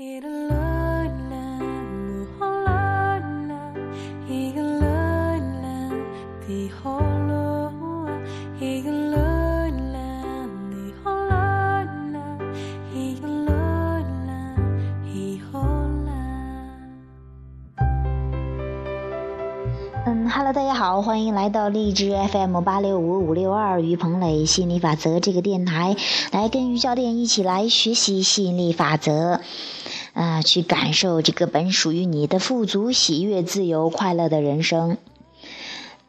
嗯 Hello，大家好，欢迎来到荔枝 FM 八六五五六二于鹏磊心理法则这个电台，来跟于教练一起来学习吸引力法则，啊，去感受这个本属于你的富足、喜悦、自由、快乐的人生。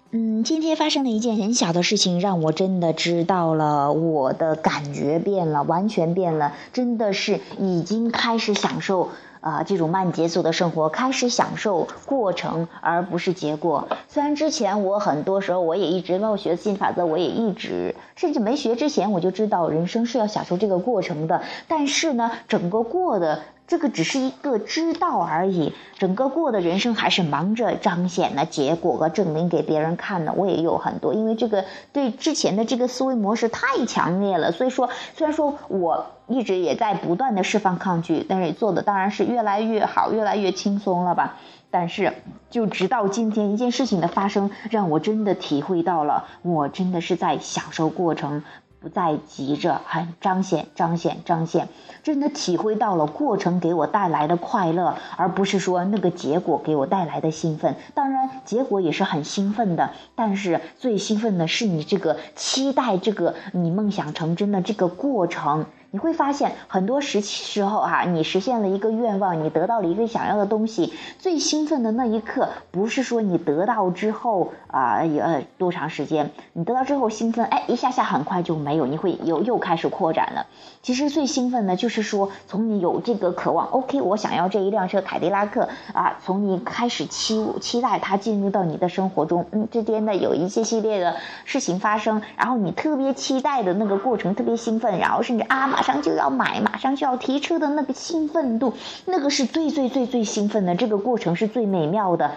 嗯，今天发生了一件很小的事情，让我真的知道了我的感觉变了，完全变了，真的是已经开始享受。啊，这种慢节奏的生活，开始享受过程而不是结果。虽然之前我很多时候我也一直，没有学新法则，我也一直，甚至没学之前我就知道人生是要享受这个过程的。但是呢，整个过的。这个只是一个知道而已，整个过的人生还是忙着彰显的结果和证明给别人看的。我也有很多，因为这个对之前的这个思维模式太强烈了，所以说虽然说我一直也在不断的释放抗拒，但是做的当然是越来越好，越来越轻松了吧。但是就直到今天一件事情的发生，让我真的体会到了，我真的是在享受过程。不再急着很彰显、彰显、彰显，真的体会到了过程给我带来的快乐，而不是说那个结果给我带来的兴奋。当然，结果也是很兴奋的，但是最兴奋的是你这个期待，这个你梦想成真的这个过程。你会发现，很多时期时候哈，你实现了一个愿望，你得到了一个想要的东西，最兴奋的那一刻，不是说你得到之后啊，呃，多长时间，你得到之后兴奋，哎，一下下很快就没有，你会又又开始扩展了。其实最兴奋的，就是说，从你有这个渴望，OK，我想要这一辆车凯迪拉克啊，从你开始期期待它进入到你的生活中，嗯，之间的有一些系列的事情发生，然后你特别期待的那个过程，特别兴奋，然后甚至啊。马上就要买，马上就要提车的那个兴奋度，那个是最最最最兴奋的，这个过程是最美妙的。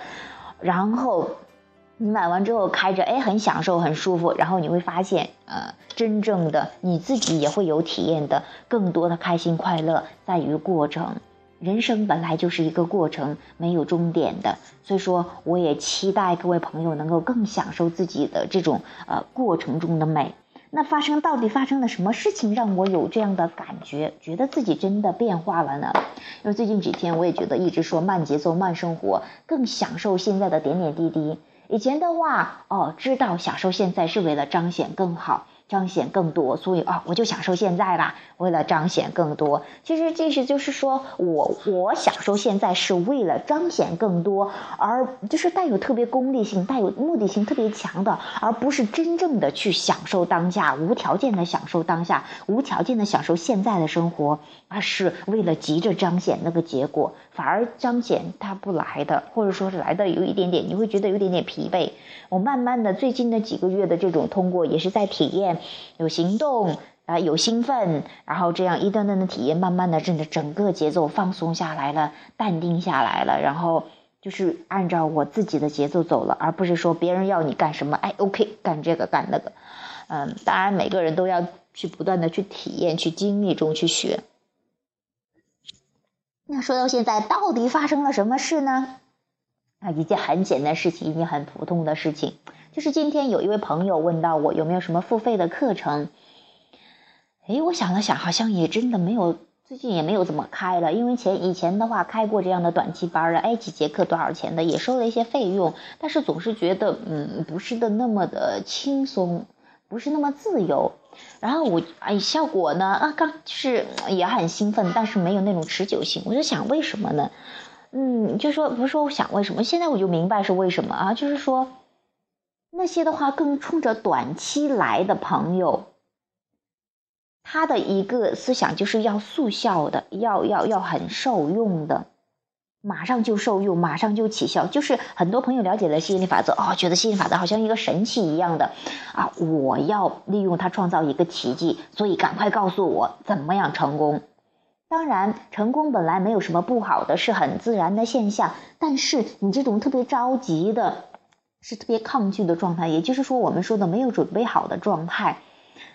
然后你买完之后开着，哎，很享受，很舒服。然后你会发现，呃，真正的你自己也会有体验的，更多的开心快乐在于过程。人生本来就是一个过程，没有终点的。所以说，我也期待各位朋友能够更享受自己的这种呃过程中的美。那发生到底发生了什么事情，让我有这样的感觉，觉得自己真的变化了呢？因为最近几天，我也觉得一直说慢节奏、慢生活，更享受现在的点点滴滴。以前的话，哦，知道享受现在是为了彰显更好。彰显更多，所以啊，我就享受现在吧。为了彰显更多，其实这是就是说我我享受现在是为了彰显更多，而就是带有特别功利性、带有目的性特别强的，而不是真正的去享受当下，无条件的享受当下，无条件的享受现在的生活，而是为了急着彰显那个结果，反而彰显它不来的，或者说是来的有一点点，你会觉得有点点疲惫。我慢慢的最近的几个月的这种通过，也是在体验。有行动啊，有兴奋，然后这样一段段的体验，慢慢的，真的整个节奏放松下来了，淡定下来了，然后就是按照我自己的节奏走了，而不是说别人要你干什么，哎，OK，干这个干那个，嗯，当然每个人都要去不断的去体验，去经历中去学。那说到现在，到底发生了什么事呢？啊，一件很简单事情，一件很普通的事情。就是今天有一位朋友问到我有没有什么付费的课程，哎，我想了想，好像也真的没有，最近也没有怎么开了。因为前以前的话开过这样的短期班了，哎，几节课多少钱的，也收了一些费用，但是总是觉得嗯，不是的那么的轻松，不是那么自由。然后我哎，效果呢啊，刚就是也很兴奋，但是没有那种持久性。我就想为什么呢？嗯，就说不是说我想为什么，现在我就明白是为什么啊，就是说。那些的话更冲着短期来的朋友，他的一个思想就是要速效的，要要要很受用的，马上就受用，马上就起效。就是很多朋友了解了吸引力法则，哦，觉得吸引力法则好像一个神器一样的啊！我要利用它创造一个奇迹，所以赶快告诉我怎么样成功。当然，成功本来没有什么不好的，是很自然的现象。但是你这种特别着急的。是特别抗拒的状态，也就是说，我们说的没有准备好的状态，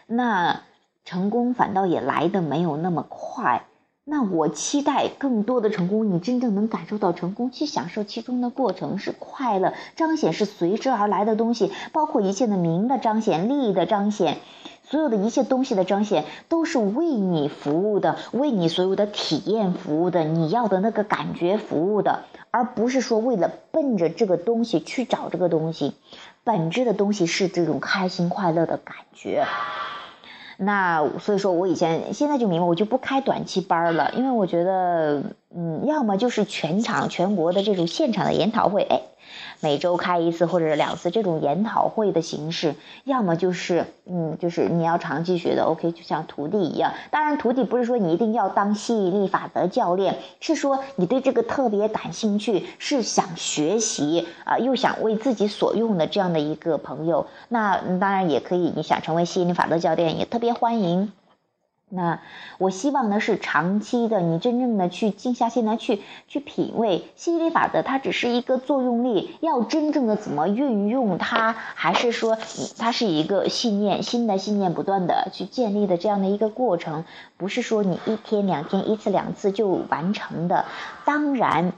那成功反倒也来的没有那么快。那我期待更多的成功，你真正能感受到成功，去享受其中的过程是快乐，彰显是随之而来的东西，包括一切的名的彰显、利益的彰显，所有的一切东西的彰显，都是为你服务的，为你所有的体验服务的，你要的那个感觉服务的，而不是说为了奔着这个东西去找这个东西，本质的东西是这种开心快乐的感觉。那所以说，我以前现在就明白，我就不开短期班了，因为我觉得，嗯，要么就是全场全国的这种现场的研讨会，哎。每周开一次或者两次这种研讨会的形式，要么就是，嗯，就是你要长期学的，OK，就像徒弟一样。当然，徒弟不是说你一定要当吸引力法则教练，是说你对这个特别感兴趣，是想学习啊，又想为自己所用的这样的一个朋友。那当然也可以，你想成为吸引力法则教练，也特别欢迎。那我希望呢是长期的，你真正的去静下心来去去品味吸引力法则，它只是一个作用力，要真正的怎么运用它，还是说它是一个信念，新的信念不断的去建立的这样的一个过程，不是说你一天两天一次两次就完成的，当然。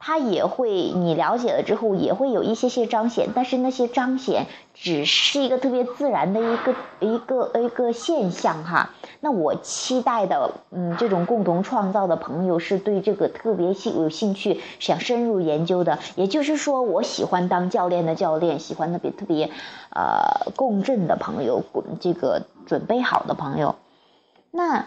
它也会，你了解了之后也会有一些些彰显，但是那些彰显只是一个特别自然的一个一个一个现象哈。那我期待的，嗯，这种共同创造的朋友是对这个特别兴有兴趣，想深入研究的。也就是说，我喜欢当教练的教练，喜欢特别特别，呃，共振的朋友，这个准备好的朋友，那。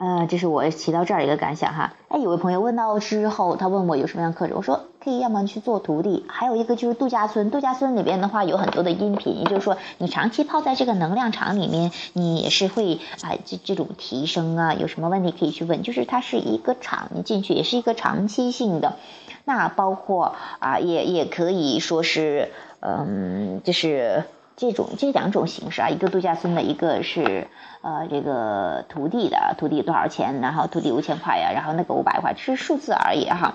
呃，这是我提到这儿一个感想哈。哎，有位朋友问到之后，他问我有什么样课程，我说可以，要么去做徒弟。还有一个就是度假村，度假村里边的话有很多的音频，也就是说你长期泡在这个能量场里面，你也是会啊这这种提升啊，有什么问题可以去问。就是它是一个场，你进去也是一个长期性的。那包括啊，也也可以说是，嗯，就是。这种这两种形式啊，一个度假村的，一个是呃这个徒弟的，徒弟多少钱？然后徒弟五千块呀，然后那个五百块，只是数字而已哈。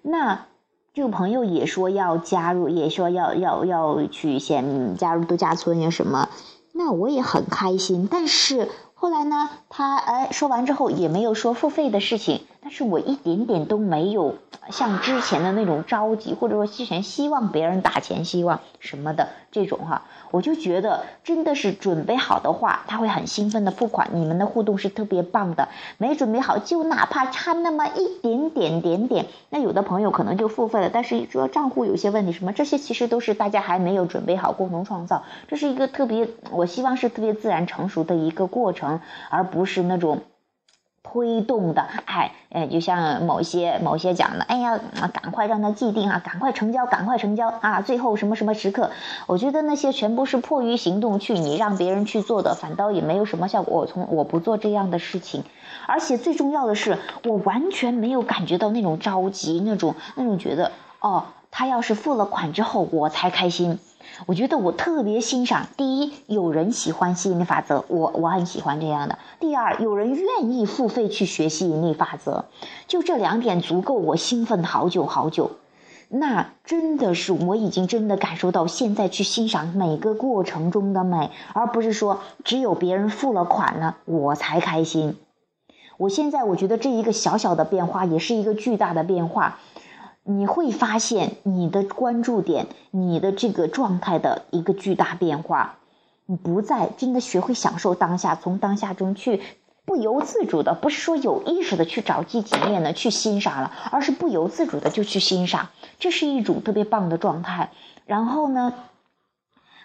那这个朋友也说要加入，也说要要要去先加入度假村呀什么，那我也很开心。但是后来呢，他哎说完之后也没有说付费的事情。但是我一点点都没有像之前的那种着急，或者说之前希望别人打钱、希望什么的这种哈，我就觉得真的是准备好的话，他会很兴奋的付款。你们的互动是特别棒的，没准备好就哪怕差那么一点点点点，那有的朋友可能就付费了，但是说账户有些问题什么，这些其实都是大家还没有准备好共同创造，这是一个特别，我希望是特别自然成熟的一个过程，而不是那种。推动的，哎，哎，就像某些某些讲的，哎呀，赶快让他既定啊，赶快成交，赶快成交啊，最后什么什么时刻，我觉得那些全部是迫于行动去你让别人去做的，反倒也没有什么效果。我从我不做这样的事情，而且最重要的是，我完全没有感觉到那种着急，那种那种觉得，哦，他要是付了款之后我才开心。我觉得我特别欣赏，第一，有人喜欢吸引力法则，我我很喜欢这样的；第二，有人愿意付费去学吸引力法则，就这两点足够我兴奋好久好久。那真的是我已经真的感受到，现在去欣赏每个过程中的美，而不是说只有别人付了款了我才开心。我现在我觉得这一个小小的变化，也是一个巨大的变化。你会发现你的关注点，你的这个状态的一个巨大变化。你不再真的学会享受当下，从当下中去不由自主的，不是说有意识的去找几几面的去欣赏了，而是不由自主的就去欣赏，这是一种特别棒的状态。然后呢，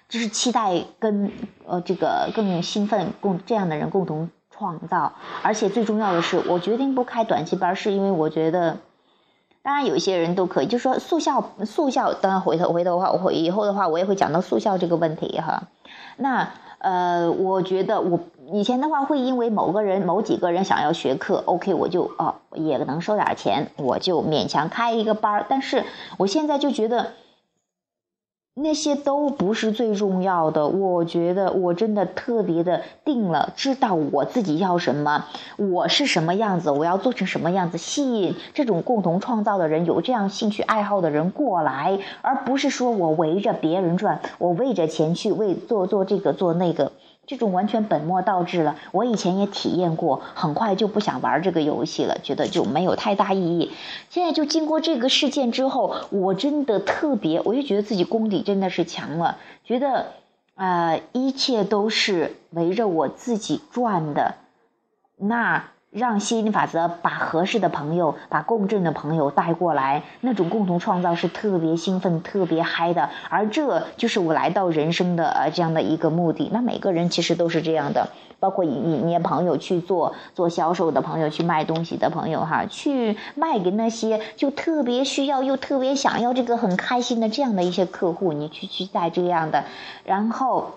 就是期待跟呃这个更兴奋共这样的人共同创造。而且最重要的是，我决定不开短期班，是因为我觉得。当然，有一些人都可以，就是说速效，速效。当然，回头回头的话，我以后的话，我也会讲到速效这个问题哈。那呃，我觉得我以前的话会因为某个人、某几个人想要学课，OK，我就哦也能收点钱，我就勉强开一个班儿。但是我现在就觉得。那些都不是最重要的，我觉得我真的特别的定了，知道我自己要什么，我是什么样子，我要做成什么样子，吸引这种共同创造的人，有这样兴趣爱好的人过来，而不是说我围着别人转，我为着钱去为做做这个做那个，这种完全本末倒置了。我以前也体验过，很快就不想玩这个游戏了，觉得就没有太大意义。现在就经过这个事件之后，我真的特别，我就觉得自己功底真的是强了，觉得啊，一切都是围着我自己转的。那。让吸引力法则把合适的朋友、把共振的朋友带过来，那种共同创造是特别兴奋、特别嗨的。而这就是我来到人生的呃这样的一个目的。那每个人其实都是这样的，包括你你朋友去做做销售的朋友、去卖东西的朋友哈，去卖给那些就特别需要又特别想要这个很开心的这样的一些客户，你去去带这样的，然后。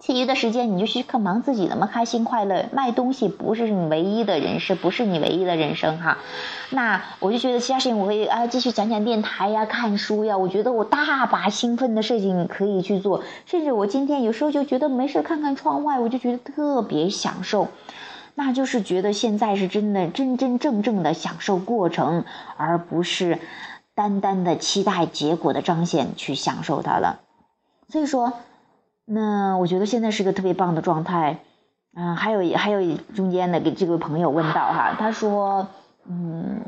其余的时间你就去看忙自己的嘛，开心快乐。卖东西不是你唯一的人生，不是你唯一的人生哈。那我就觉得其他事情我会啊继续讲讲电台呀、看书呀。我觉得我大把兴奋的事情可以去做，甚至我今天有时候就觉得没事看看窗外，我就觉得特别享受。那就是觉得现在是真的真真正正的享受过程，而不是单单的期待结果的彰显去享受它了。所以说。那我觉得现在是个特别棒的状态，嗯，还有还有中间的给这位朋友问到哈，他说，嗯，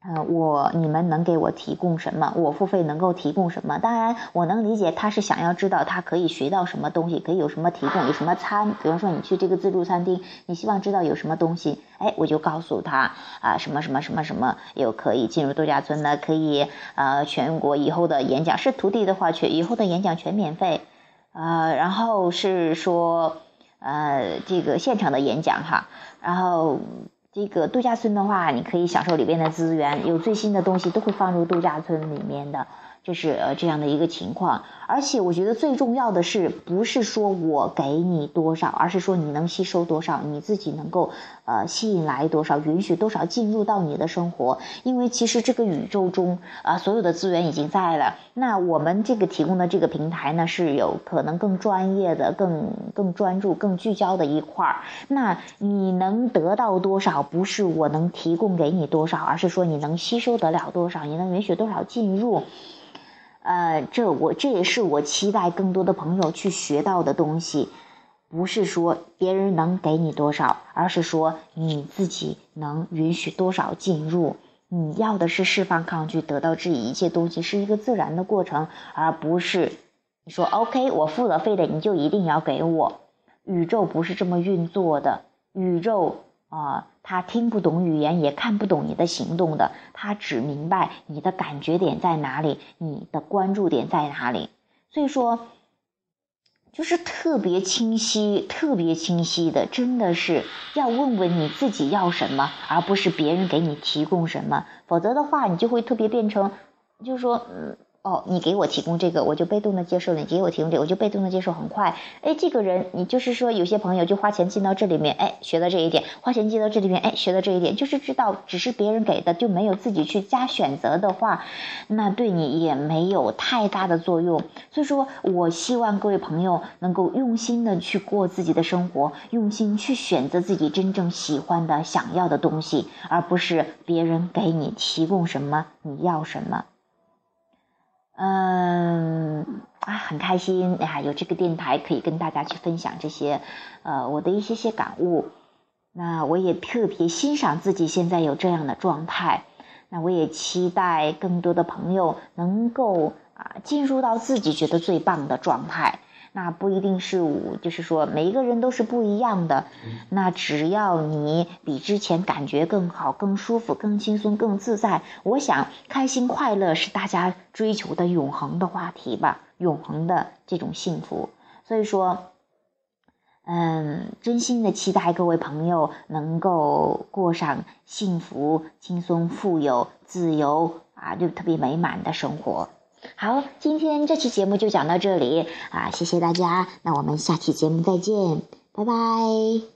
呃，我你们能给我提供什么？我付费能够提供什么？当然，我能理解他是想要知道他可以学到什么东西，可以有什么提供，有什么餐。比方说你去这个自助餐厅，你希望知道有什么东西，哎，我就告诉他啊，什么什么什么什么有可以进入度假村的，可以呃，全国以后的演讲是徒弟的话，全以后的演讲全免费。呃，然后是说，呃，这个现场的演讲哈，然后这个度假村的话，你可以享受里边的资源，有最新的东西都会放入度假村里面的。就是呃这样的一个情况，而且我觉得最重要的是，不是说我给你多少，而是说你能吸收多少，你自己能够呃吸引来多少，允许多少进入到你的生活。因为其实这个宇宙中啊，所有的资源已经在了。那我们这个提供的这个平台呢，是有可能更专业的、更更专注、更聚焦的一块儿。那你能得到多少，不是我能提供给你多少，而是说你能吸收得了多少，你能允许多少进入。呃，这我这也是我期待更多的朋友去学到的东西，不是说别人能给你多少，而是说你自己能允许多少进入。你要的是释放抗拒，得到这一切东西是一个自然的过程，而不是你说 OK，我付了费的你就一定要给我。宇宙不是这么运作的，宇宙。啊，他听不懂语言，也看不懂你的行动的，他只明白你的感觉点在哪里，你的关注点在哪里。所以说，就是特别清晰、特别清晰的，真的是要问问你自己要什么，而不是别人给你提供什么。否则的话，你就会特别变成，就是说，嗯。哦，你给我提供这个，我就被动的接受了；你给我提供这个，我就被动的接受，很快。哎，这个人，你就是说，有些朋友就花钱进到这里面，哎，学到这一点；花钱进到这里面，哎，学到这一点，就是知道只是别人给的，就没有自己去加选择的话，那对你也没有太大的作用。所以说我希望各位朋友能够用心的去过自己的生活，用心去选择自己真正喜欢的、想要的东西，而不是别人给你提供什么，你要什么。嗯啊，很开心呀，有这个电台可以跟大家去分享这些，呃，我的一些些感悟。那我也特别欣赏自己现在有这样的状态。那我也期待更多的朋友能够啊进入到自己觉得最棒的状态。那不一定是我，就是说每一个人都是不一样的。那只要你比之前感觉更好、更舒服、更轻松、更自在，我想开心快乐是大家追求的永恒的话题吧，永恒的这种幸福。所以说，嗯，真心的期待各位朋友能够过上幸福、轻松、富有、自由啊，就特别美满的生活。好，今天这期节目就讲到这里啊，谢谢大家，那我们下期节目再见，拜拜。